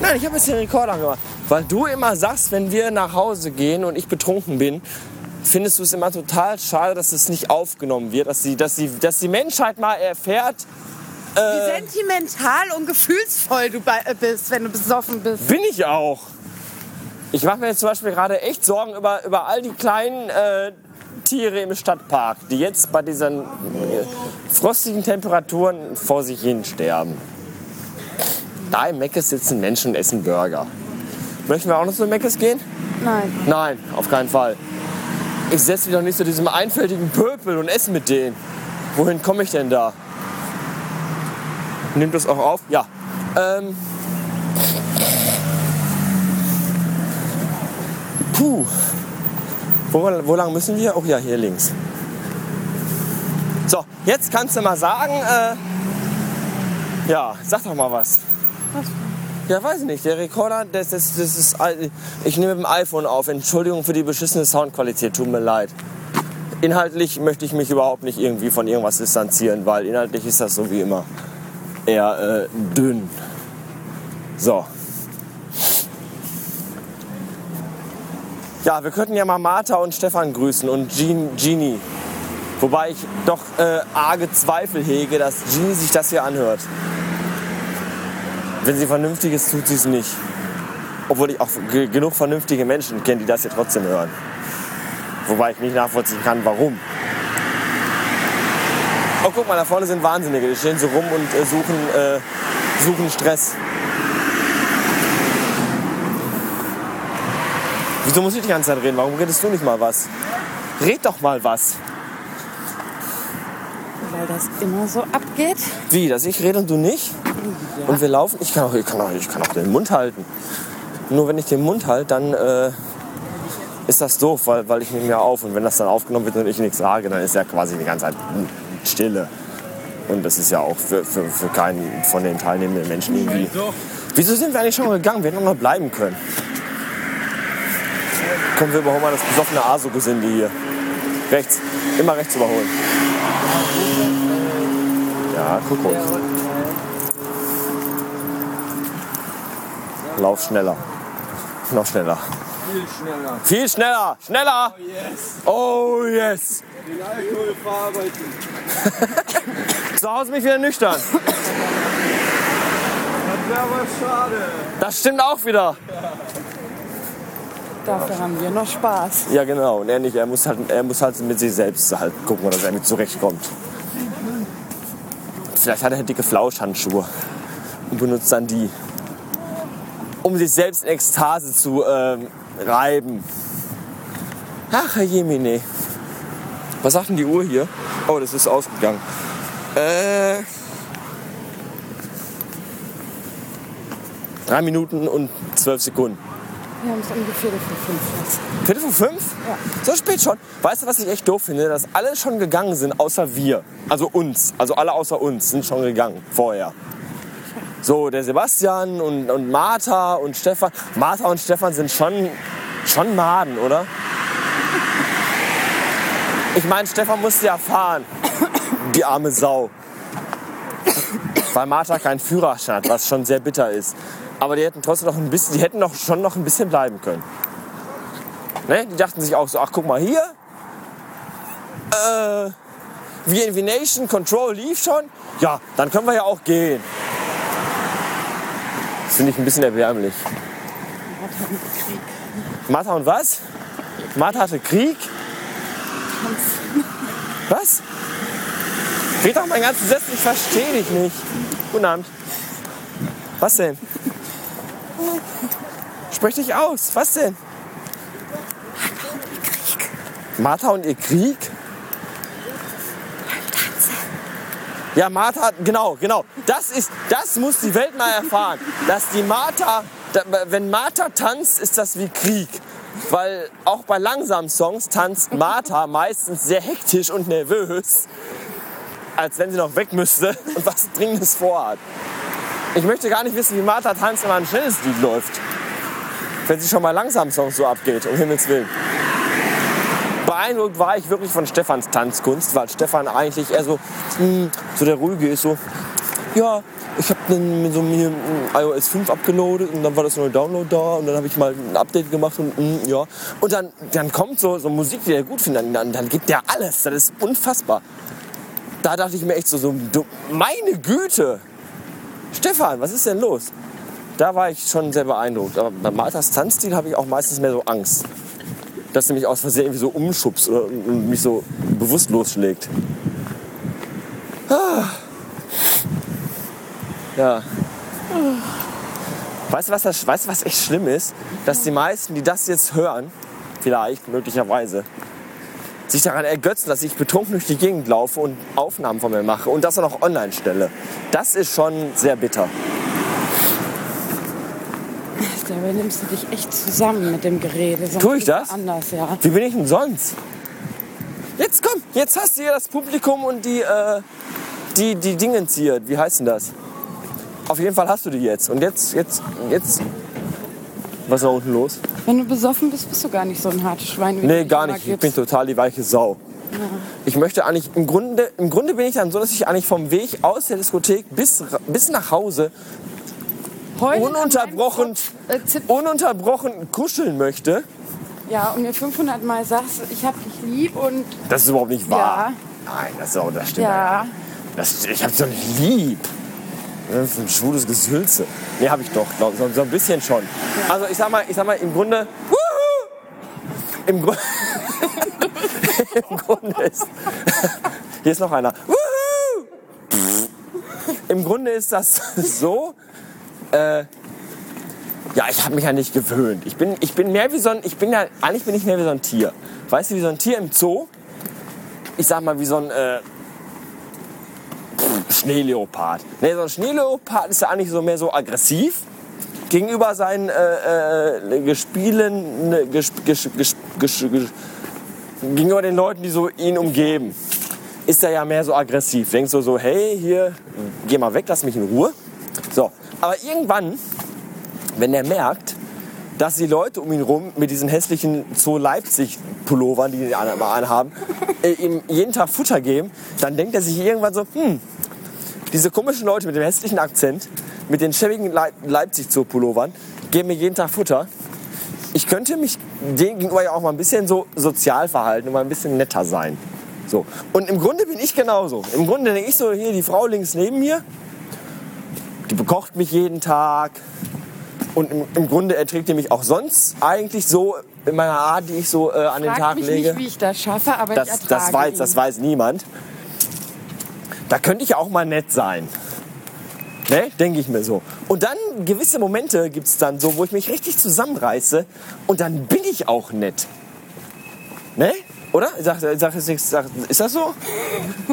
Nein, ich habe jetzt den Rekorder gemacht. Weil du immer sagst, wenn wir nach Hause gehen und ich betrunken bin, findest du es immer total schade, dass es nicht aufgenommen wird, dass die, dass die, dass die Menschheit mal erfährt, Wie sentimental und gefühlsvoll du bei- äh, bist, wenn du besoffen bist. bin ich auch. Ich mache mir jetzt zum Beispiel gerade echt Sorgen über, über all die kleinen äh, Tiere im Stadtpark, die jetzt bei diesen äh, frostigen Temperaturen vor sich hin sterben. Da im Meckes sitzen Menschen und essen Burger. Möchten wir auch noch zu Meckes gehen? Nein. Nein, auf keinen Fall. Ich setze mich doch nicht zu diesem einfältigen Pöpel und esse mit denen. Wohin komme ich denn da? Nimmt das auch auf? Ja. Ähm. Puh. Wo, wo lang müssen wir? Oh ja, hier links. So, jetzt kannst du mal sagen, äh, ja, sag doch mal was. Ja, weiß ich nicht. Der Rekorder, das, das, das ist. Ich nehme mit dem iPhone auf. Entschuldigung für die beschissene Soundqualität, tut mir leid. Inhaltlich möchte ich mich überhaupt nicht irgendwie von irgendwas distanzieren, weil inhaltlich ist das so wie immer eher äh, dünn. So. Ja, wir könnten ja mal Martha und Stefan grüßen und Jean, Genie. Wobei ich doch äh, arge Zweifel hege, dass Genie sich das hier anhört. Wenn sie vernünftig ist, tut sie es nicht. Obwohl ich auch ge- genug vernünftige Menschen kenne, die das hier trotzdem hören. Wobei ich nicht nachvollziehen kann, warum. Oh, guck mal, da vorne sind Wahnsinnige. Die stehen so rum und äh, suchen, äh, suchen Stress. Wieso muss ich die ganze Zeit reden? Warum redest du nicht mal was? Red doch mal was. Weil das immer so abgeht. Wie, dass ich rede und du nicht? Und wir laufen? Ich kann, auch, ich, kann auch, ich kann auch den Mund halten. Nur wenn ich den Mund halte, dann äh, ist das doof, weil, weil ich nehme ja auf. Und wenn das dann aufgenommen wird und ich nichts sage, dann ist ja quasi die ganze Zeit Stille. Und das ist ja auch für, für, für keinen von den teilnehmenden Menschen irgendwie. Wieso sind wir eigentlich schon gegangen? Wir hätten noch mal bleiben können. Kommen wir überholen mal das besoffene Aso-Gesinde hier. Rechts. Immer rechts überholen. Ja, guck ruhig. Lauf schneller. Noch schneller. Viel schneller. Viel schneller. Schneller. Yes. Oh yes. Den Alkohol verarbeiten. Zu Hause bin ich wieder nüchtern. Das wäre aber schade. Das stimmt auch wieder. Dafür haben wir noch Spaß. Ja genau. Und er nicht. Er muss halt, er muss halt mit sich selbst halt gucken, dass er mit zurechtkommt. Vielleicht hat er dicke Flauschhandschuhe und benutzt dann die, um sich selbst in Ekstase zu ähm, reiben. Ach, Herr Jemine. Was sagt denn die Uhr hier? Oh, das ist ausgegangen. Äh, drei Minuten und zwölf Sekunden. Wir haben es ungefähr für fünf jetzt. Viertel vor fünf? Ja. So spät schon. Weißt du, was ich echt doof finde? Dass alle schon gegangen sind, außer wir. Also uns. Also alle außer uns sind schon gegangen vorher. So, der Sebastian und, und Martha und Stefan. Martha und Stefan sind schon, schon Maden, oder? Ich meine, Stefan musste ja fahren. Die arme Sau. Weil Martha keinen Führerschein hat, was schon sehr bitter ist. Aber die hätten trotzdem noch ein bisschen, die hätten noch schon noch ein bisschen bleiben können. Ne? Die dachten sich auch so, ach guck mal hier, äh, VNV Nation Control lief schon, ja, dann können wir ja auch gehen. Das finde ich ein bisschen erbärmlich. Martha und was? Martha hatte Krieg? Was? Red doch meinen ganzen Sätze, ich verstehe dich nicht. Guten Abend. Was denn? Sprech dich aus. Was denn? Martha und ihr Krieg? Ja, Martha, genau, genau. Das ist, das muss die Welt mal erfahren. Dass die Martha, wenn Martha tanzt, ist das wie Krieg. Weil auch bei langsamen Songs tanzt Martha meistens sehr hektisch und nervös, als wenn sie noch weg müsste und was Dringendes vorhat. Ich möchte gar nicht wissen, wie Martha wenn mal ein schnelles Lied läuft. wenn sie schon mal langsam Songs so abgeht, um Himmels Willen. Beeindruckt war ich wirklich von Stefans Tanzkunst, weil Stefan eigentlich eher so, mh, so der ruhige ist, so, ja, ich habe dann so mir iOS 5 abgeloadet und dann war das neue Download da und dann habe ich mal ein Update gemacht und mh, ja. Und dann, dann kommt so, so Musik, die er gut findet, dann, dann gibt der alles, das ist unfassbar. Da dachte ich mir echt so, so meine Güte, Stefan, was ist denn los? Da war ich schon sehr beeindruckt. Aber bei Marthas Tanzstil habe ich auch meistens mehr so Angst. Dass sie mich aus Versehen irgendwie so umschubst oder und mich so bewusstlos schlägt. Ah. Ja. Weißt du, was, das, weißt was echt schlimm ist? Dass die meisten, die das jetzt hören, vielleicht, möglicherweise, sich daran ergötzen, dass ich betrunken durch die Gegend laufe und Aufnahmen von mir mache und das dann auch online stelle. Das ist schon sehr bitter. Dabei nimmst du dich echt zusammen mit dem Gerede. Sonst Tue ich das? Anders, ja. Wie bin ich denn sonst? Jetzt komm, jetzt hast du hier das Publikum und die, äh, die, die Dingens hier. Wie heißt denn das? Auf jeden Fall hast du die jetzt. Und jetzt, jetzt, jetzt. Was ist da unten los? Wenn du besoffen bist, bist du gar nicht so ein hartes Schwein. Wie Nee, gar nicht. Ich bin total die weiche Sau. Ich möchte eigentlich, im Grunde, im Grunde bin ich dann so, dass ich eigentlich vom Weg aus der Diskothek bis, bis nach Hause Heute ununterbrochen, Kopf, äh, ununterbrochen kuscheln möchte. Ja, und mir 500 Mal sagst, ich hab dich lieb und Das ist überhaupt nicht wahr. Ja. Nein, das, ist auch, das stimmt. ja. Das, ich hab's doch nicht lieb. Das ist ein schwules Gesülze. Nee, hab ich doch. glaub- So, so ein bisschen schon. Also ich sag mal, ich sag mal im Grunde. Wuhu! Im, Gru Im Grunde ist. Hier ist noch einer. Wuhu! Im Grunde ist das so. Äh, ja, ich habe mich ja nicht gewöhnt. Ich bin, ich bin mehr wie so ein, ich bin ja, eigentlich bin ich mehr wie so ein Tier. Weißt du, wie so ein Tier im Zoo? Ich sag mal, wie so ein, äh, Schneeleopard. Nee, so ein Schneeleopard ist ja eigentlich so mehr so aggressiv gegenüber seinen äh, äh, Gespielen, ne, ges, ges, ges, gegenüber den Leuten, die so ihn umgeben. Ist er ja mehr so aggressiv. Denkst du so, hey, hier, geh mal weg, lass mich in Ruhe. So, aber irgendwann, wenn er merkt, dass die Leute um ihn rum mit diesen hässlichen Zoo Leipzig Pullovern, die die mal anhaben, äh, ihm jeden Tag Futter geben, dann denkt er sich irgendwann so, hm, diese komischen Leute mit dem hässlichen Akzent, mit den schäbigen Leip Leipzig Zoo Pullovern, geben mir jeden Tag Futter. Ich könnte mich denen gegenüber ja auch mal ein bisschen so sozial verhalten und mal ein bisschen netter sein. So. Und im Grunde bin ich genauso. Im Grunde denke ich so, hier die Frau links neben mir, die bekocht mich jeden Tag. Und im, im Grunde erträgt die mich auch sonst eigentlich so in meiner Art, die ich so äh, an den Frag Tag mich lege. nicht, wie ich das schaffe, aber ich Das, ertrage das, weiß, ihn. das weiß niemand. Da könnte ich auch mal nett sein. Ne? Denke ich mir so. Und dann gewisse Momente gibt es dann so, wo ich mich richtig zusammenreiße und dann bin ich auch nett. Ne? Oder? Sag, sag jetzt nichts, sag, ist das so?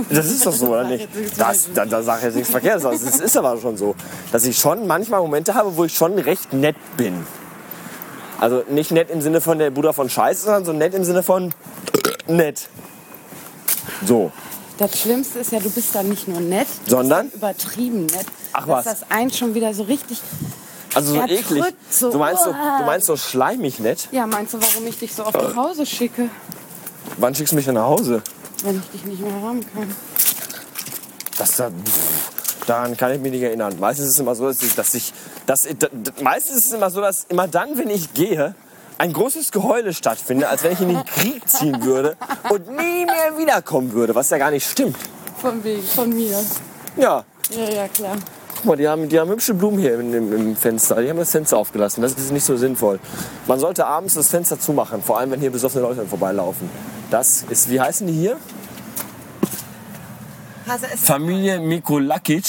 Das ist doch so, oder nicht? Das, da, da sag ich jetzt nichts Verkehrtes. aus. Das ist aber schon so, dass ich schon manchmal Momente habe, wo ich schon recht nett bin. Also nicht nett im Sinne von der Bruder von Scheiße, sondern so nett im Sinne von nett. So. Das Schlimmste ist ja, du bist dann nicht nur nett, Sondern? bist übertrieben nett. Ach dass was. das eins schon wieder so richtig. Also so eklig. so. Du meinst so, du meinst so schleimig nett? Ja, meinst du, warum ich dich so oft nach Hause schicke, Wann schickst du mich denn nach Hause? wenn ich dich nicht mehr haben kann? Das, da- pff, daran kann ich mich nicht erinnern. Meistens ist es immer so, dass ich, dass ich, dass d- meistens ist es immer so, dass immer dann, wenn ich gehe, ein großes Geheule stattfindet, als wenn ich in den Krieg ziehen würde und nie mehr wiederkommen würde, was ja gar nicht stimmt. Von wegen, von mir. Ja, Ja, ja, klar. guck mal, die haben, die haben hübsche Blumen hier im, im, im Fenster. Die haben das Fenster aufgelassen. Das ist nicht so sinnvoll. Man sollte abends das Fenster zumachen, vor allem wenn hier besoffene Leute vorbeilaufen. Das ist, wie heißen die hier? Hase, es ist, Familie Mikulakic,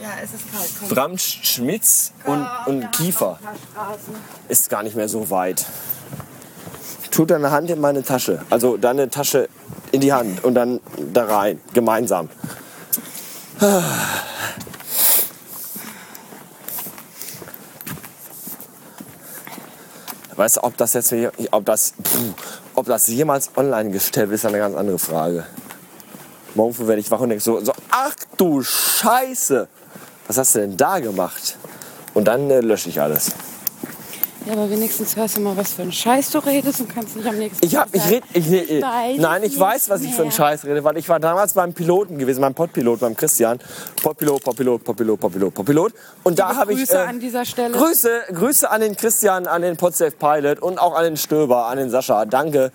ja, es ist kalt. Komm. Bram Schmitz und, und Kiefer. Ist gar nicht mehr so weit. Tut deine Hand in meine Tasche. Also deine Tasche in die Hand und dann da rein. Gemeinsam. Weißt du, ob das jetzt, ob das, ob das jemals online gestellt wird, ist eine ganz andere Frage. Morgen früh werde ich wach und denke so, so, ach du Scheiße, was hast du denn da gemacht? Und dann äh, lösche ich alles. Ja, aber wenigstens hörst du mal, was für ein Scheiß du redest und kannst nicht am nächsten Ich hab, ich red, ich, ich, weiß nein, ich weiß, was ich für einen. Scheiß rede, weil ich war damals beim Piloten gewesen, beim Podpilot, beim Christian. Podpilot, Podpilot, Podpilot, Podpilot, Podpilot. Und da habe ich Grüße äh, an dieser Stelle. Grüße, Grüße an den Christian, an den Podsafe Pilot und auch an den Stöber, an den Sascha. Danke.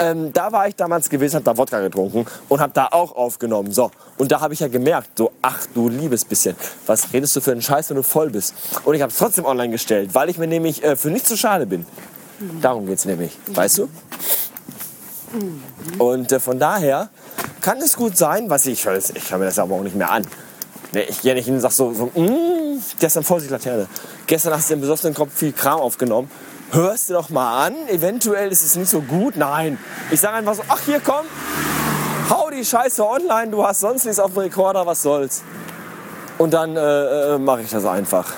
Ähm, da war ich damals gewesen, habe da Wodka getrunken und habe da auch aufgenommen. So, und da habe ich ja gemerkt, so, ach du liebes bisschen, was redest du für einen Scheiß, wenn du voll bist? Und ich habe es trotzdem online gestellt, weil ich mir nämlich äh, für nichts zu schade bin. Darum geht's nämlich, weißt du? Und äh, von daher kann es gut sein, was ich, ich höre mir das aber auch nicht mehr an. Nee, ich gehe nicht hin und sag so, so mm, gestern Vorsicht Laterne. Gestern hast du im besoffenen Kopf viel Kram aufgenommen. Hörst du doch mal an, eventuell ist es nicht so gut. Nein, ich sage einfach so, ach hier komm, hau die Scheiße online, du hast sonst nichts auf dem Rekorder, was soll's. Und dann äh, äh, mache ich das einfach.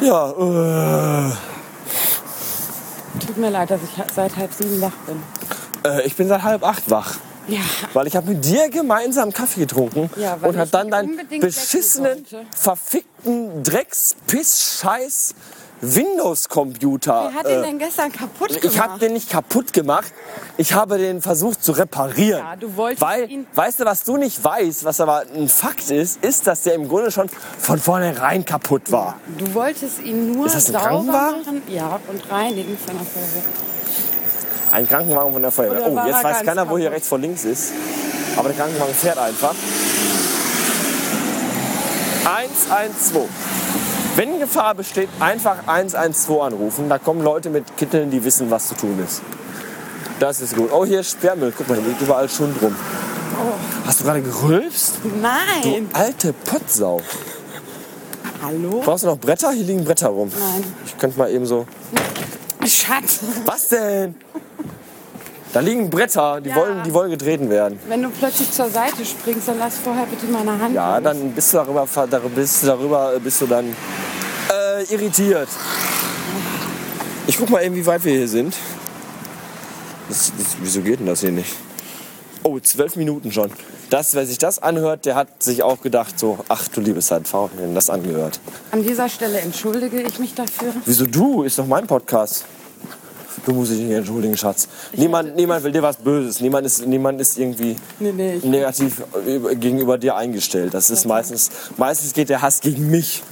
Ja, äh, Tut mir leid, dass ich seit halb sieben wach bin. äh, ich bin seit halb acht wach. Ja, Weil ich habe mit dir gemeinsam Kaffee getrunken Ja, und hat dann deinen beschissenen, wecken wollte. verfickten Drecks-Piss-Scheiß Windows-Computer. wer hat den denn gestern kaputt gemacht? ich habe den nicht kaputt gemacht. Ich habe den versucht zu reparieren. Ja, du wolltest Weil, ihn- weißt du, was du nicht weißt, was aber ein Fakt ist, ist, dass der im Grunde schon von vornherein kaputt war. Du wolltest ihn nur Ist das ein sauber Krankenwagen? machen ja, und reinigen von der Feuerwehr. Ein Krankenwagen von der Feuerwehr. Oder Oh, jetzt weiß keiner, wo hier kaputt? rechts vor links ist. Aber der Krankenwagen fährt einfach. 112. Wenn Gefahr besteht, einfach 112 anrufen. Da kommen Leute mit Kitteln, die wissen, was zu tun ist. Das ist gut. Oh, hier ist Sperrmüll. Guck mal, hier liegt überall Schund rum. Hast du gerade gerülpst? Du Nein! alte Pottsau. Hallo? Brauchst du noch Bretter? Hier liegen Bretter rum. Nein. Ich könnte mal eben so. Schatz, Was denn? Da liegen Bretter, die, Ja. wollen, die wollen getreten werden. wenn du plötzlich zur Seite springst, dann lass vorher bitte meine Hand Ja, los. dann bist du darüber, darüber, du, bist du dann äh, irritiert. Ich guck mal eben, wie weit wir hier sind. Das, das, wieso geht denn das hier nicht? Oh, zwölf Minuten schon. Das, wer sich das anhört, der hat sich auch gedacht, so, ach du liebes Zeit, warum hab ich denn das angehört? An dieser Stelle entschuldige ich mich dafür. Wieso du? Ist doch mein Podcast. Du musst dich nicht entschuldigen, Schatz. Niemand, niemand will dir was Böses. Niemand ist, niemand ist irgendwie Nee, nee, negativ über- gegenüber dir eingestellt. Das ist meistens, meistens geht der Hass gegen mich,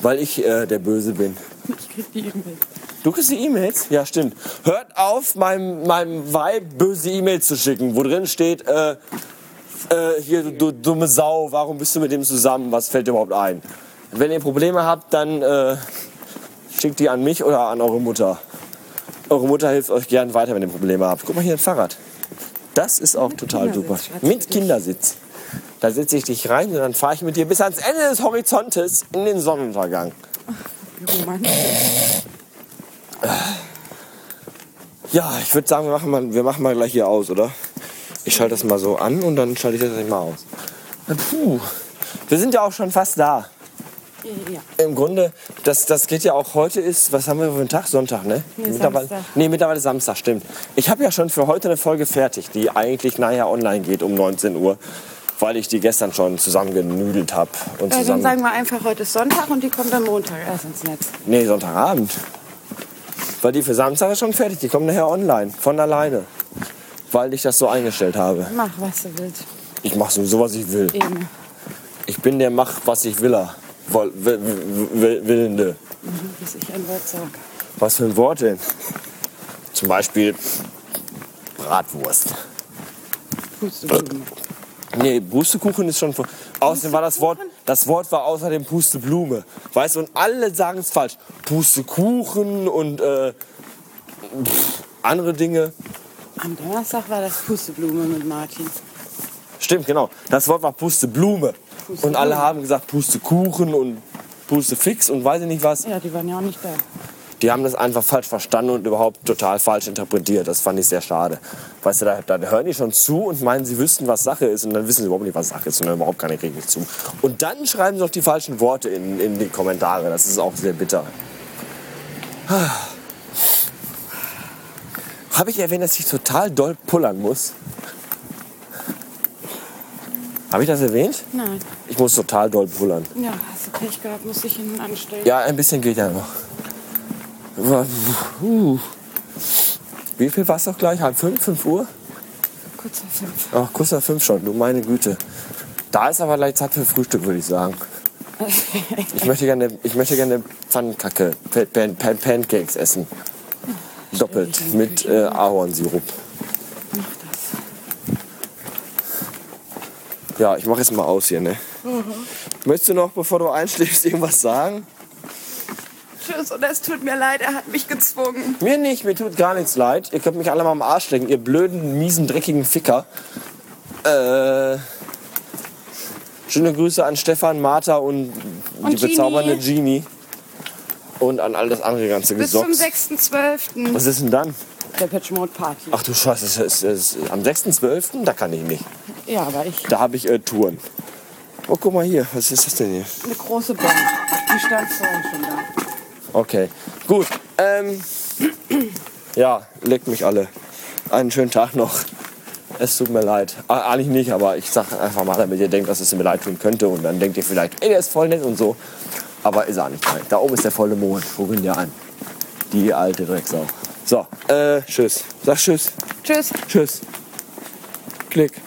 weil ich äh, der Böse bin. Ich krieg die E-Mail. Du kriegst die E-Mails? Ja, stimmt. Hört auf, meinem, meinem Weib böse E-Mails zu schicken, wo drin steht, äh, äh, hier, du, du dumme Sau, warum bist du mit dem zusammen? Was fällt dir überhaupt ein? Wenn ihr Probleme habt, dann äh, schickt die an mich oder an eure Mutter. Eure Mutter hilft euch gern weiter, wenn ihr Probleme habt. Guck mal hier ein Fahrrad. Das ist auch total super. Mit. Kindersitz. Da setze ich dich rein und dann fahre ich mit dir bis ans Ende des Horizontes in den Sonnenuntergang. Wie romantisch. Ja, ich würde sagen, wir machen, mal, wir machen mal gleich hier aus, oder? Ich schalte das mal so an und dann schalte ich das gleich mal aus. Puh, wir sind ja auch schon fast da. Ja. Im Grunde, das, das geht ja auch heute ist, was haben wir für einen Tag? Sonntag, ne? Nee, mittlerweile, Samstag. nee, mittlerweile Samstag, stimmt. Ich habe ja schon für heute eine Folge fertig, die eigentlich nachher online geht um 19 Uhr, weil ich die gestern schon zusammengenüdelt habe. Und Äh, dann zusammen, sagen wir einfach, heute ist Sonntag und die kommt am Montag erst ins Netz. nee, Sonntagabend. Weil die für Samstag ist schon fertig, die kommen nachher online, von alleine. Weil ich das so eingestellt habe. Mach, was du willst. Ich mache sowieso, was ich will. Eben. Ich bin der Mach, was ich willer. Woll, will, will, willende. Bis ich ein Wort sage. Was für ein Wort denn? Zum Beispiel Bratwurst. Pusteblume. Nee, Pustekuchen ist schon. Außerdem war das Wort, das Wort war außerdem Pusteblume. Weißt du, und alle sagen es falsch. Pustekuchen und äh, pff, andere Dinge. Am Donnerstag war das Pusteblume mit Martin. Stimmt, genau. Das Wort war Pusteblume. Und alle haben gesagt Pustekuchen und Pustefix und weiß ich nicht was. Ja, die waren ja auch nicht da. Die haben das einfach falsch verstanden und überhaupt total falsch interpretiert. Das fand ich sehr schade. Weißt du, da, da hören die schon zu und meinen, sie wüssten, was Sache ist. Und dann wissen sie überhaupt nicht, was Sache ist. Und dann überhaupt keine Krieg zu. Und dann schreiben sie noch die falschen Worte in, in die Kommentare. Das ist auch sehr bitter. Habe ich erwähnt, dass ich total doll pullern muss? Habe ich das erwähnt? Nein. Ich muss total doll pullern. Ja, hast du Pech gehabt, muss ich ihn anstellen. Ja, ein bisschen geht ja noch. Wie viel war es doch gleich? Halb fünf, fünf Uhr? Kurz vor fünf. Ach, kurz nach fünf schon, du meine Güte. Da ist aber gleich Zeit für Frühstück, würde ich sagen. Ich möchte gerne, ich möchte gerne Pfannenkacke, Pan, Pan, Pan, Pancakes essen. Doppelt mit äh, Ahornsirup. Mach das. Ja, ich mache jetzt mal aus hier, ne? Möchtest du noch, bevor du einschläfst, irgendwas sagen? Tschüss und es tut mir leid, er hat mich gezwungen. Mir nicht, mir tut gar nichts leid. Ihr könnt mich alle mal am Arsch lecken, ihr blöden, miesen, dreckigen Ficker. Äh, schöne Grüße an Stefan, Martha und, die Genie. bezaubernde Genie. Und an all das andere ganze Bis zum Gesocks. 6.12. Was ist denn dann? Der Patch Mode Party. Ach du Scheiße, ist, das ist, am 6.12. Da kann ich nicht. Ja, aber ich. Da habe ich äh, Touren. Oh, guck mal hier. Was ist das denn hier? Eine große Bombe. Die stand vorhin schon da. Okay, gut. Ähm, ja, legt mich alle. Einen schönen Tag noch. Es tut mir leid. Ah, Eigentlich nicht, aber ich sage einfach mal, damit ihr denkt, dass es mir leid tun könnte. Und dann denkt ihr vielleicht, ey, der ist voll nett und so. Aber ist er nicht. Nein. Da oben ist der volle Mond. Worin der an? Die alte Drecksau. So, äh, tschüss. Sag tschüss. Tschüss. Tschüss. Klick.